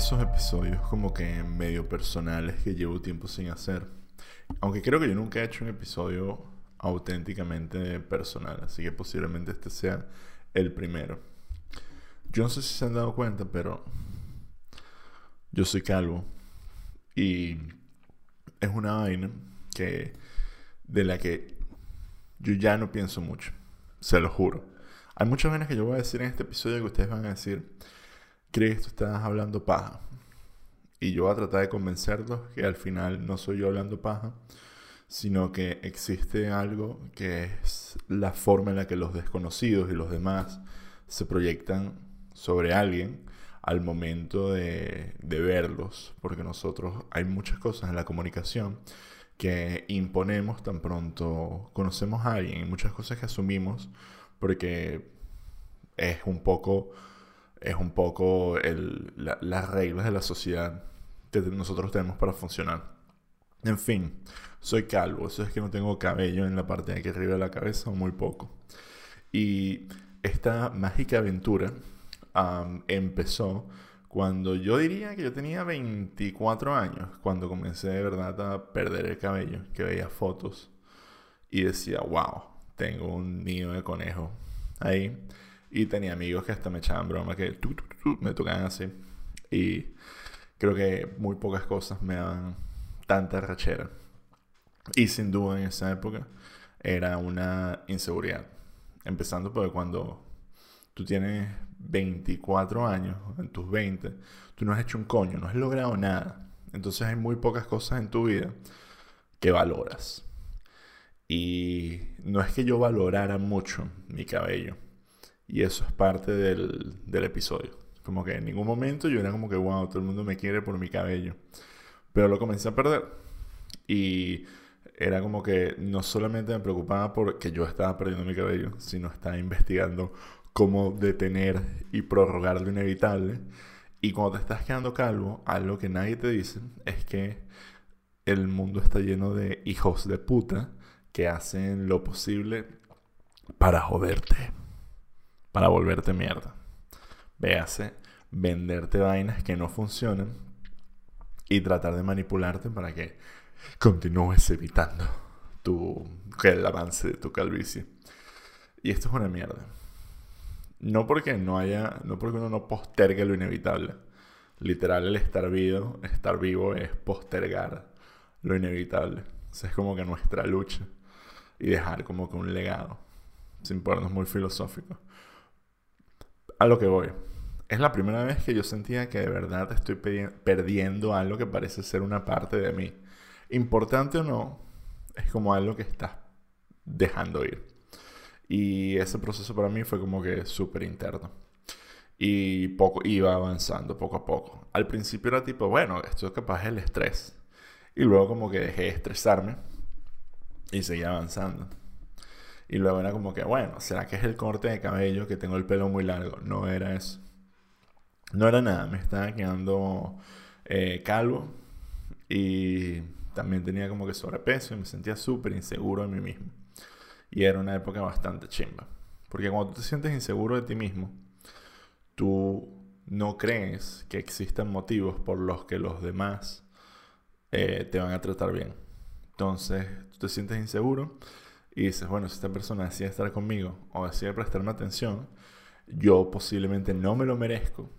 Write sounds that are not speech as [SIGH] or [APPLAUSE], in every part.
esos episodios como que medio personales que llevo tiempo sin hacer. Aunque creo que yo nunca he hecho un episodio auténticamente personal, así que posiblemente este sea el primero. Yo no sé si se han dado cuenta, pero yo soy calvo y es una vaina que de la que yo ya no pienso mucho, se lo juro. Hay muchas vainas que yo voy a decir en este episodio que ustedes van a decir, ¿crees que tú estás hablando paja? Y yo voy a tratar de convencerlos que al final no soy yo hablando paja, sino que existe algo que es la forma en la que los desconocidos y los demás se proyectan sobre alguien al momento de, verlos, porque nosotros hay muchas cosas en la comunicación que imponemos tan pronto conocemos a alguien, muchas cosas que asumimos porque es un poco, es un poco las reglas de la sociedad que nosotros tenemos para funcionar. En fin, soy calvo, eso es que no tengo cabello en la parte de aquí arriba de la cabeza, muy poco. Y esta mágica aventura empezó cuando yo diría que yo tenía 24 años, cuando comencé de verdad a perder el cabello, que veía fotos y decía, wow, tengo un nido de conejo ahí. Y tenía amigos que hasta me echaban broma, que me tocaban así. Y creo que muy pocas cosas me daban tanta rachera. Y sin duda en esa época era una inseguridad. Empezando por cuando tú tienes 24 años, en tus 20, tú no has hecho un coño, no has logrado nada. Entonces hay muy pocas cosas en tu vida que valoras. Y no es que yo valorara mucho mi cabello. Y eso es parte del, del episodio. Como que en ningún momento yo era como que, wow, todo el mundo me quiere por mi cabello. Pero lo comencé a perder. Y era como que no solamente me preocupaba porque yo estaba perdiendo mi cabello, sino estaba investigando cómo detener y prorrogar lo inevitable. Y cuando te estás quedando calvo, algo que nadie te dice es que el mundo está lleno de hijos de puta que hacen lo posible para joderte, para volverte mierda. Véase, venderte vainas que no funcionan y tratar de manipularte para que continúes evitando tu, el avance de tu calvicie. Y esto es una mierda. No porque no haya, no porque uno no postergue lo inevitable. Literal, el estar vivo, estar vivo es postergar lo inevitable. O es como que nuestra lucha y dejar como que un legado, sin ponernos muy filosóficos. A lo que voy. Es la primera vez que yo sentía que de verdad estoy perdiendo algo que parece ser una parte de mí. Importante o no, es como algo que estás dejando ir. Y ese proceso para mí fue como que súper interno. Y poco iba avanzando poco a poco. Al principio era tipo, bueno, esto es capaz el estrés. Y luego como que dejé de estresarme y seguía avanzando. Y luego era como que, bueno, ¿será que es el corte de cabello que tengo el pelo muy largo? No era eso. No era nada, me estaba quedando eh, calvo y también tenía como que sobrepeso y me sentía súper inseguro de mí mismo. Y era una época bastante chimba. Porque cuando tú te sientes inseguro de ti mismo, tú no crees que existan motivos por los que los demás eh, te van a tratar bien. Entonces, tú te sientes inseguro y dices, bueno, si esta persona decide estar conmigo o decide prestarme atención, yo posiblemente no me lo merezco.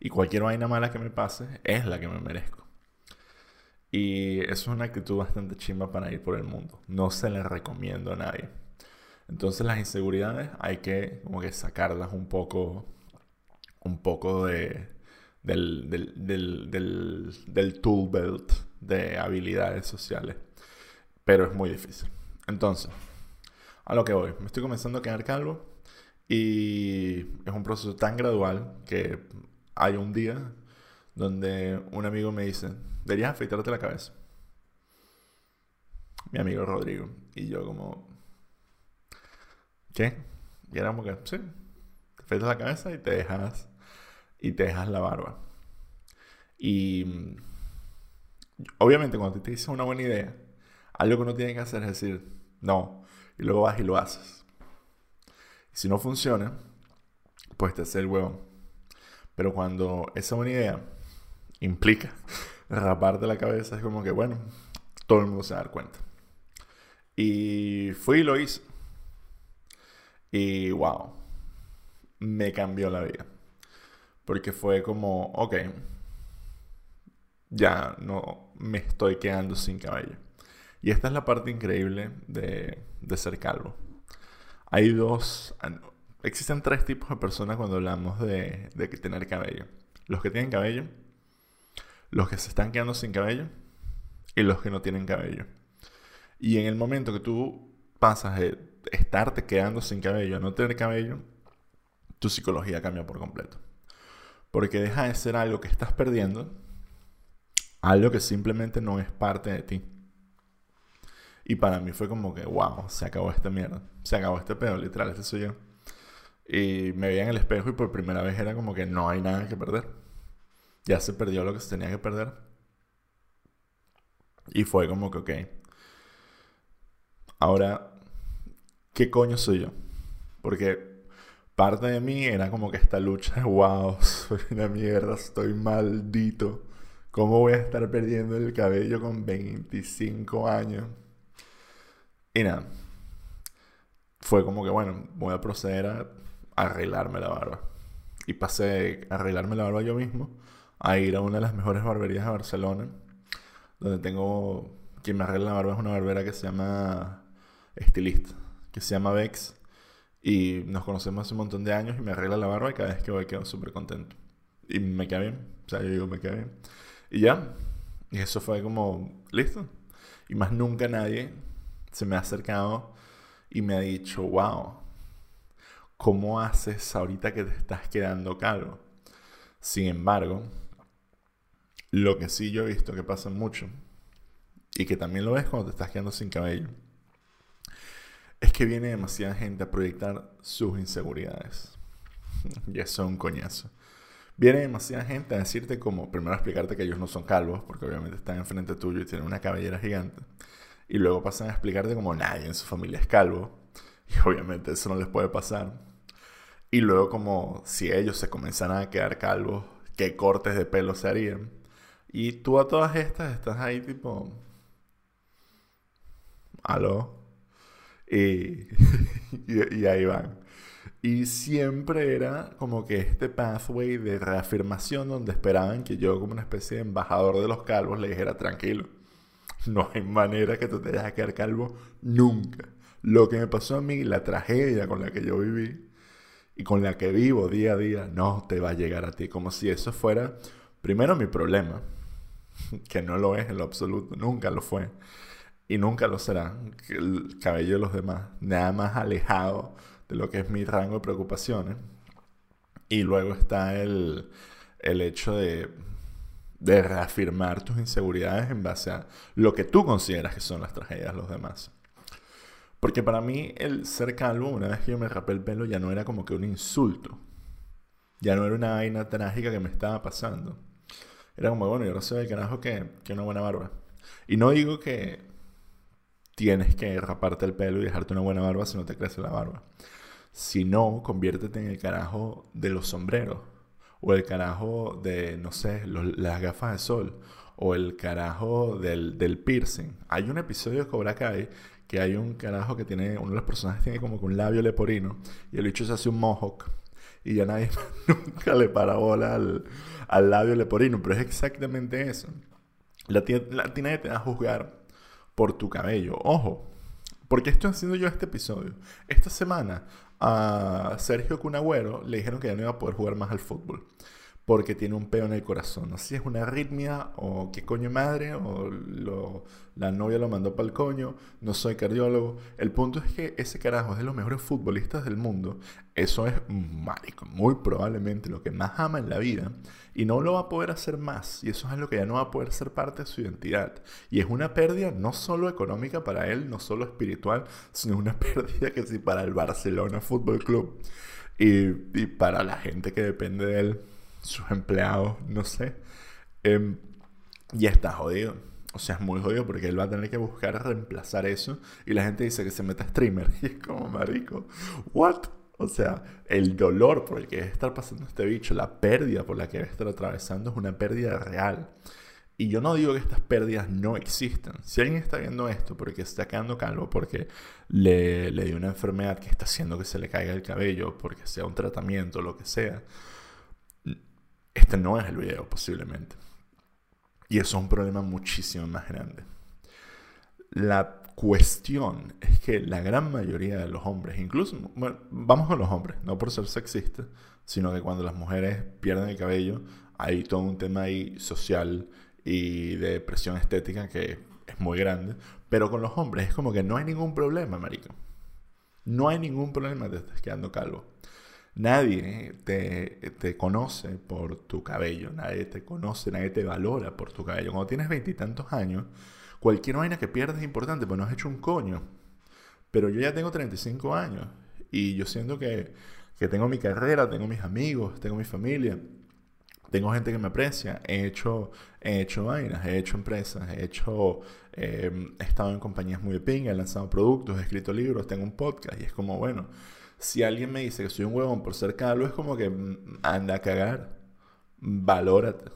Y cualquier vaina mala que me pase es la que me merezco. Y eso es una actitud bastante chimba para ir por el mundo. No se la recomiendo a nadie. Entonces las inseguridades hay que como que sacarlas un poco, un poco de, del, del, del, del, tool belt de habilidades sociales. Pero es muy difícil. Entonces, a lo que voy. Me estoy comenzando a quedar calvo y es un proceso tan gradual que hay un día donde un amigo me dice, deberías afeitarte la cabeza. Mi amigo Rodrigo. Y yo como, ¿qué? Y era como que, sí, te afeitas la cabeza y te dejas, y te dejas la barba. Y obviamente cuando te dices una buena idea, algo que uno tiene que hacer es decir, no, y luego vas y lo haces. Y si no funciona, pues te hace el huevo. Pero cuando esa buena idea implica [LAUGHS] raparte la cabeza, es como que, bueno, todo el mundo se va a dar cuenta. Y fui y lo hice. Y wow, me cambió la vida. Porque fue como, ok, ya no me estoy quedando sin cabello. Y esta es la parte increíble de, de ser calvo. Hay dos, ah, existen tres tipos de personas cuando hablamos de, de tener cabello. Los que tienen cabello, los que se están quedando sin cabello y los que no tienen cabello. Y en el momento que tú pasas de estarte quedando sin cabello a no tener cabello, tu psicología cambia por completo. Porque deja de ser algo que estás perdiendo, algo que simplemente no es parte de ti. Y para mí fue como que, wow, se acabó esta mierda. Se acabó este pedo, literal, este soy yo. Y me veía en el espejo y por primera vez era como que no hay nada que perder. Ya se perdió lo que se tenía que perder. Y fue como que, ok. Ahora, ¿qué coño soy yo? Porque parte de mí era como que esta lucha, wow, [LAUGHS] soy una mierda, estoy maldito. ¿Cómo voy a estar perdiendo el cabello con 25 años? Y nada, fue como que, bueno, voy a proceder a arreglarme la barba. Y pasé a arreglarme la barba yo mismo, a ir a una de las mejores barberías de Barcelona, donde tengo, quien me arregla la barba es una barbera que se llama Estilista, que se llama Vex. Y nos conocemos hace un montón de años y me arregla la barba y cada vez que voy quedo súper contento. Y me queda bien, o sea, yo digo, me queda bien. Y ya, y eso fue como, listo. Y más nunca nadie se me ha acercado y me ha dicho, wow, ¿cómo haces ahorita que te estás quedando calvo? Sin embargo, lo que sí yo he visto que pasa mucho, y que también lo ves cuando te estás quedando sin cabello, es que viene demasiada gente a proyectar sus inseguridades. [LAUGHS] y eso es un coñazo. Viene demasiada gente a decirte como, primero explicarte que ellos no son calvos, porque obviamente están enfrente tuyo y tienen una cabellera gigante. Y luego pasan a explicarte como nadie en su familia es calvo. [LAUGHS] Y obviamente eso no les puede pasar. Y luego como si ellos se comenzaran a quedar calvos, qué cortes de pelo se harían. Y tú a todas estas estás ahí tipo... ¿Aló? [LAUGHS] Y, y, ahí van. Y siempre era como que este pathway de reafirmación donde esperaban que yo como una especie de embajador de los calvos le dijera tranquilo no hay manera que tú te dejes quedar calvo nunca. Lo que me pasó a mí, la tragedia con la que yo viví y con la que vivo día a día, no te va a llegar a ti. Como si eso fuera, primero, mi problema, [LAUGHS] que no lo es en lo absoluto, nunca lo fue y nunca lo será. El cabello de los demás, nada más alejado de lo que es mi rango de preocupaciones. Y luego está el, el hecho de de reafirmar tus inseguridades en base a lo que tú consideras que son las tragedias de los demás. Porque para mí el ser calvo, una vez que yo me rapé el pelo, ya no era como que un insulto. Ya no era una vaina trágica que me estaba pasando. Era como, bueno, yo no sé el carajo que, que una buena barba. Y no digo que tienes que raparte el pelo y dejarte una buena barba si no te crece la barba. Si no, conviértete en el carajo de los sombreros o el carajo de, no sé, las gafas de sol, o el carajo del, del, piercing. Hay un episodio de Cobra Kai que hay un carajo que tiene, uno de los personajes tiene como que un labio leporino, y el bicho se hace un mohawk, y ya nadie [LAUGHS] nunca le para bola al, al labio leporino, pero es exactamente eso. La, la, nadie te va a juzgar por tu cabello. Ojo, porque estoy haciendo yo este episodio. Esta semana a Sergio Cunagüero le dijeron que ya no iba a poder jugar más al fútbol porque tiene un peo en el corazón. No si es una arritmia o qué coño madre o la novia lo mandó para el coño. No soy cardiólogo. El punto es que ese carajo es de los mejores futbolistas del mundo. Eso es, marico, muy probablemente lo que más ama en la vida. Y no lo va a poder hacer más. Y eso es lo que ya no va a poder ser parte de su identidad. Y es una pérdida no solo económica para él, no solo espiritual, sino una [LAUGHS] pérdida que sí para el Barcelona Fútbol Club. Y, y para la gente que depende de él sus empleados, no sé. Eh, y está jodido. O sea, es muy jodido porque él va a tener que buscar reemplazar eso. Y la gente dice que se meta streamer. [LAUGHS] Y es como, marico, ¿what? O sea, el dolor por el que debe estar pasando este bicho, la pérdida por la que debe estar atravesando es una pérdida real. Y yo no digo que estas pérdidas no existan. Si alguien está viendo esto porque está quedando calvo, porque le, le dio una enfermedad que está haciendo que se le caiga el cabello, porque sea un tratamiento, lo que sea, este no es el video posiblemente. Y eso es un problema muchísimo más grande. La cuestión es que la gran mayoría de los hombres, incluso, bueno, vamos con los hombres, no por ser sexistas, sino que cuando las mujeres pierden el cabello, hay todo un tema ahí social y de presión estética que es muy grande. Pero con los hombres es como que no hay ningún problema, marico. No hay ningún problema te estás quedando calvo. Nadie te, te, conoce por tu cabello, nadie te conoce, nadie te valora por tu cabello. Cuando tienes veintitantos años, cualquier vaina que pierdas es importante, pues no has hecho un coño. Pero yo ya tengo 35 años y yo siento que, que tengo mi carrera, tengo mis amigos, tengo mi familia tengo gente que me aprecia, he hecho, he hecho vainas, he hecho empresas, he hecho, em, he estado en compañías muy de pinga, he lanzado productos, he escrito libros, tengo un podcast y es como, bueno, si alguien me dice que soy un huevón por ser calvo, es como que mm, anda a cagar, valórate.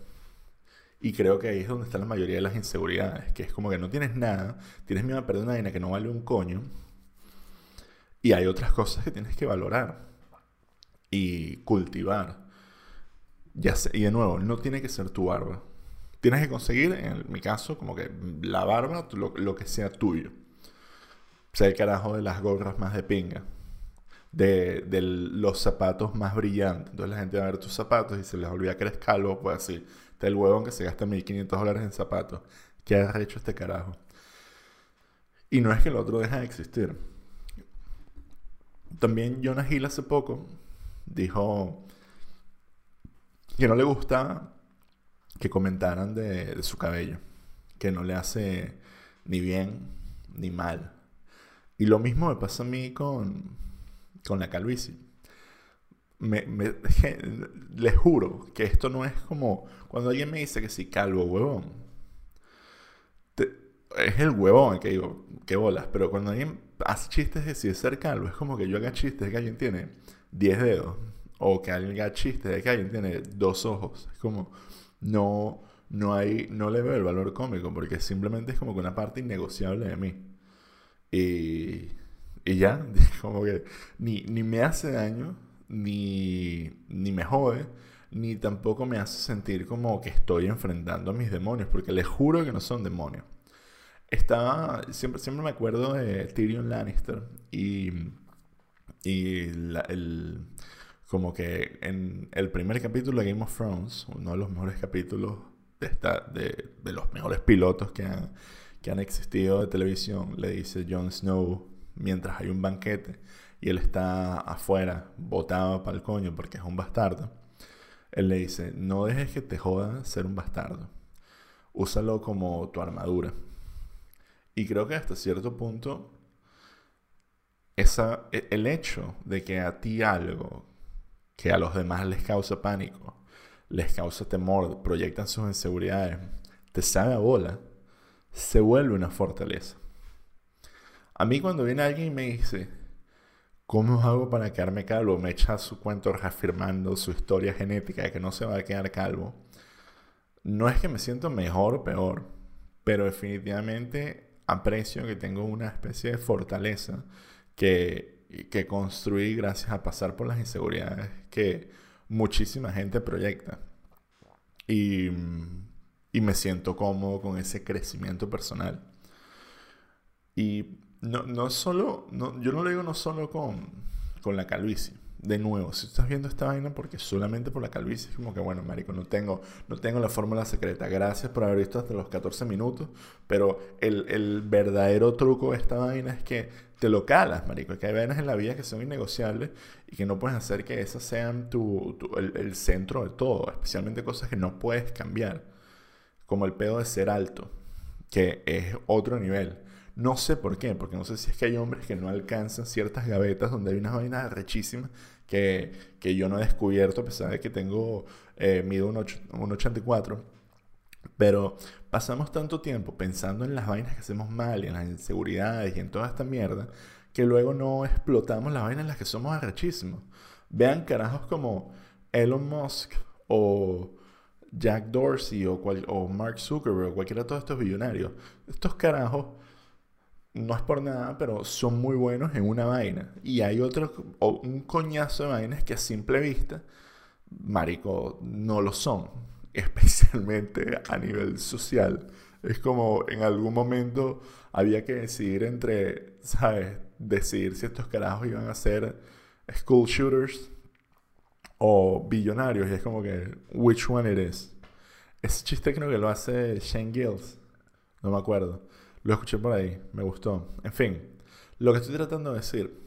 Y creo que ahí es donde está la mayoría de las inseguridades, que es como que no tienes nada, tienes miedo a perder una vaina que no vale un coño, y hay otras cosas que tienes que valorar y cultivar. Ya y de nuevo, no tiene que ser tu barba. Tienes que conseguir, en mi caso, como que la barba, lo, que sea tuyo. sea, el carajo de las gorras más de pinga. De, los zapatos más brillantes. Entonces la gente va a ver tus zapatos y se les olvida que eres calvo, pues así. Está el huevón que se gasta 1500 dólares en zapatos. ¿Qué has hecho este carajo? Y no es que el otro deja de existir. También Jonah Hill hace poco dijo que no le gusta que comentaran de, su cabello, que no le hace ni bien ni mal. Y lo mismo me pasa a mí con, con la calvicie. Me, [LAUGHS] les juro que esto no es como cuando alguien me dice que si calvo, huevón. es el huevón que digo, qué bolas. Pero cuando alguien hace chistes de si es ser calvo, es como que yo haga chistes de que alguien tiene 10 dedos o que alguien haga chiste de que alguien tiene dos ojos. Es como, no, no hay, no le veo el valor cómico porque simplemente es como que una parte innegociable de mí. Y, y ya, [LAUGHS] como que ni, ni me hace daño, ni, ni me jode, ni tampoco me hace sentir como que estoy enfrentando a mis demonios, porque les juro que no son demonios. Estaba, siempre, siempre me acuerdo de Tyrion Lannister y, y el, como que en el primer capítulo de Game of Thrones, uno de los mejores capítulos de, de, de los mejores pilotos que han, que han existido de televisión, le dice Jon Snow mientras hay un banquete y él está afuera, botado para el coño porque es un bastardo. Él le dice, no dejes que te joda ser un bastardo. Úsalo como tu armadura. Y creo que hasta cierto punto, esa, e, el hecho de que a ti algo que a los demás les causa pánico, les causa temor, proyectan sus inseguridades, te sabe a bola, se vuelve una fortaleza. A mí cuando viene alguien y me dice, ¿cómo hago para quedarme calvo? Me echa su cuento reafirmando su historia genética de que no se va a quedar calvo. No es que me siento mejor o peor, pero definitivamente aprecio que tengo una especie de fortaleza que que construí gracias a pasar por las inseguridades que muchísima gente proyecta. Y, y me siento cómodo con ese crecimiento personal. Y no, no solo, no, yo no lo digo no solo con, con la calvicie de nuevo, si estás viendo esta vaina porque solamente por la calvicie es como que, bueno, marico, no tengo, no tengo la fórmula secreta. Gracias por haber visto hasta los 14 minutos, pero el, el, verdadero truco de esta vaina es que te lo calas, marico. Que hay vainas en la vida que son innegociables y que no puedes hacer que esas sean tu, el, el, centro de todo, especialmente cosas que no puedes cambiar, como el pedo de ser alto, que es otro nivel. No sé por qué, porque no sé si es que hay hombres que no alcanzan ciertas gavetas donde hay unas vainas rechísimas que, que yo no he descubierto, a pesar de que tengo, eh, mido un, 84. Pero pasamos tanto tiempo pensando en las vainas que hacemos mal y en las inseguridades y en toda esta mierda que luego no explotamos las vainas en las que somos arrechísimos. Vean carajos como Elon Musk o Jack Dorsey o, o Mark Zuckerberg o cualquiera de todos estos billonarios. Estos carajos no es por nada, pero son muy buenos en una vaina. Y hay otro, o un coñazo de vainas que a simple vista, marico, no lo son. [LAUGHS] Especialmente a nivel social. Es como en algún momento había que decidir entre, ¿sabes? Decidir si estos carajos iban a ser school shooters o billonarios. Y es como que, which one it is? Ese chiste creo que lo hace Shane Gills. No me acuerdo. Lo escuché por ahí. Me gustó. En fin. Lo que estoy tratando de decir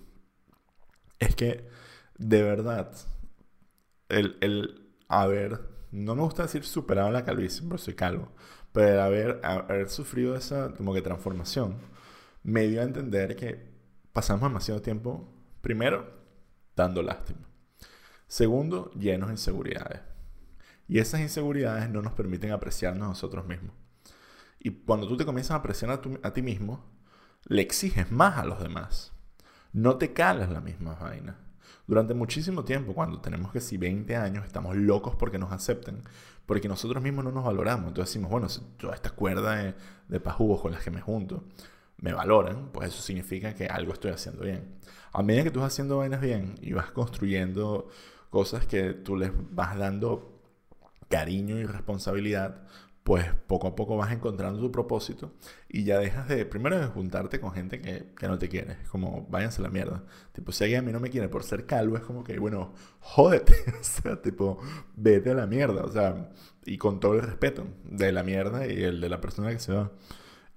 es que, de verdad, el, el haber, no me gusta decir superado la calvicie, porque soy calvo, pero el haber, haber sufrido esa como que transformación me dio a entender que pasamos demasiado tiempo, primero, dando lástima. Segundo, llenos de inseguridades. Y esas inseguridades no nos permiten apreciarnos a nosotros mismos. Y cuando tú te comienzas a apreciar a, ti mismo, le exiges más a los demás. No te calas la misma vaina. Durante muchísimo tiempo, cuando tenemos que si 20 años, estamos locos porque nos acepten, porque nosotros mismos no nos valoramos. Entonces decimos, bueno, si toda esta cuerda de, de pajugos con las que me junto me valoran, pues eso significa que algo estoy haciendo bien. A medida que tú vas haciendo vainas bien y vas construyendo cosas que tú les vas dando cariño y responsabilidad, pues poco a poco vas encontrando tu propósito y ya dejas de, primero de juntarte con gente que, que no te quiere, es como váyanse a la mierda. Tipo, si alguien a mí no me quiere por ser calvo, es como que, bueno, jódete, [LAUGHS] o sea, tipo, vete a la mierda, o sea, y con todo el respeto de la mierda y el de la persona que se va.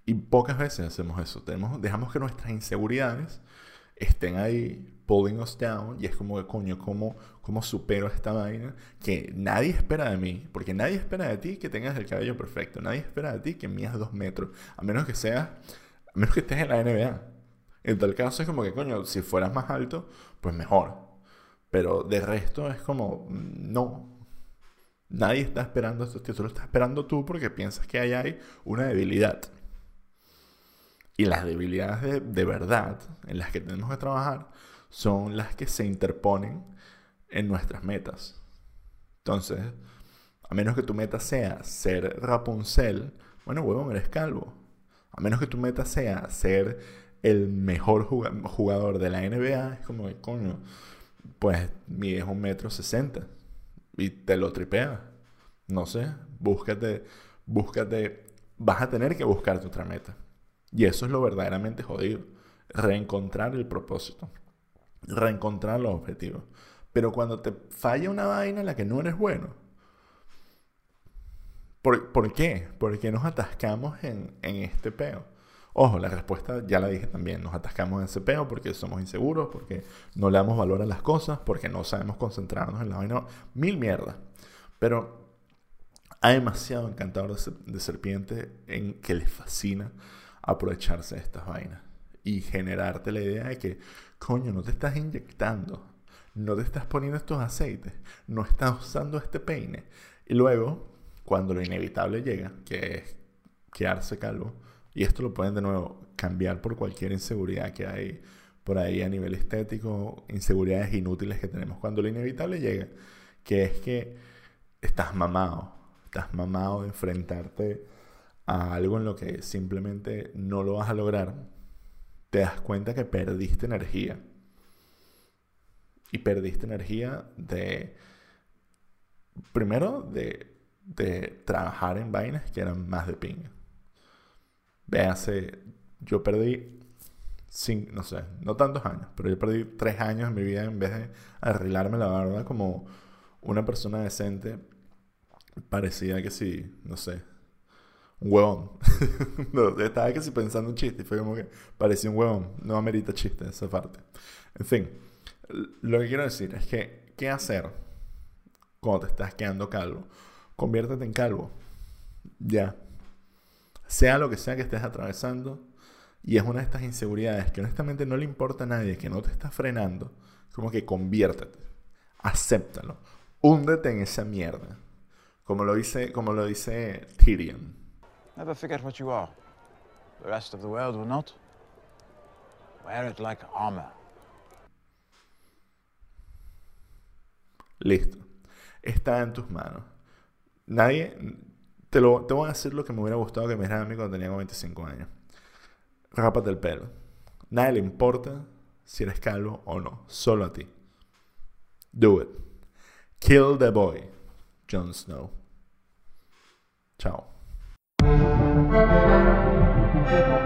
Y pocas veces hacemos eso, Tenemos, dejamos que nuestras inseguridades estén ahí pulling us down y es como que coño, ¿cómo, ¿cómo supero esta vaina? Que nadie espera de mí, porque nadie espera de ti que tengas el cabello perfecto, nadie espera de ti que midas dos metros, a menos que seas, a menos que estés en la NBA. En tal caso es como que coño, si fueras más alto, pues mejor. Pero de resto es como, no. Nadie está esperando esto, solo estás esperando tú porque piensas que ahí hay una debilidad. Y las debilidades de, de, verdad en las que tenemos que trabajar son las que se interponen en nuestras metas. Entonces, a menos que tu meta sea ser Rapunzel, bueno, huevón, eres calvo. A menos que tu meta sea ser el mejor jugador de la NBA, es como que, coño, pues mides un metro sesenta y te lo tripeas. No sé, búscate, búscate, vas a tener que buscarte otra meta. Y eso es lo verdaderamente jodido. Reencontrar el propósito. Reencontrar los objetivos. Pero cuando te falla una vaina en la que no eres bueno, ¿por, ¿por qué? ¿Por qué nos atascamos en, en este peo? Ojo, la respuesta ya la dije también. Nos atascamos en ese peo porque somos inseguros, porque no le damos valor a las cosas, porque no sabemos concentrarnos en la vaina. Mil mierdas. Pero hay demasiado encantador de, serpiente en que les fascina aprovecharse de estas vainas y generarte la idea de que, coño, no te estás inyectando, no te estás poniendo estos aceites, no estás usando este peine. Y luego, cuando lo inevitable llega, que es quedarse calvo, y esto lo pueden de nuevo cambiar por cualquier inseguridad que hay por ahí a nivel estético, inseguridades inútiles que tenemos. Cuando lo inevitable llega, que es que estás mamado, estás mamado de enfrentarte a algo en lo que simplemente no lo vas a lograr, te das cuenta que perdiste energía. Y perdiste energía de, primero, de, de trabajar en vainas que eran más de pinga. Véase, yo perdí, no sé, no tantos años, pero yo perdí tres años en mi vida en vez de arreglarme la barba como una persona decente. Parecía que sí, no sé, huevón. [LAUGHS] no, estaba casi pensando un chiste y fue como que parecía un huevón. No amerita chiste esa parte. En fin, lo que quiero decir es que, ¿qué hacer cuando te estás quedando calvo? Conviértete en calvo. Ya. Sea lo que sea que estés atravesando, y es una de estas inseguridades que honestamente no le importa a nadie, que no te está frenando, como que conviértete. Acéptalo. Húndete en esa mierda. Como lo dice, como lo dice Tyrion. Never forget what you are. The rest of the world will not. Wear it like armor. Listo. Está en tus manos. Nadie. Te, lo, te voy a decir lo que me hubiera gustado que me dijeran a mí cuando tenía 25 años. Rápate el pelo. Nadie le importa si eres calvo o no. Solo a ti. Do it. Kill the boy. Jon Snow. Chao. Thank you.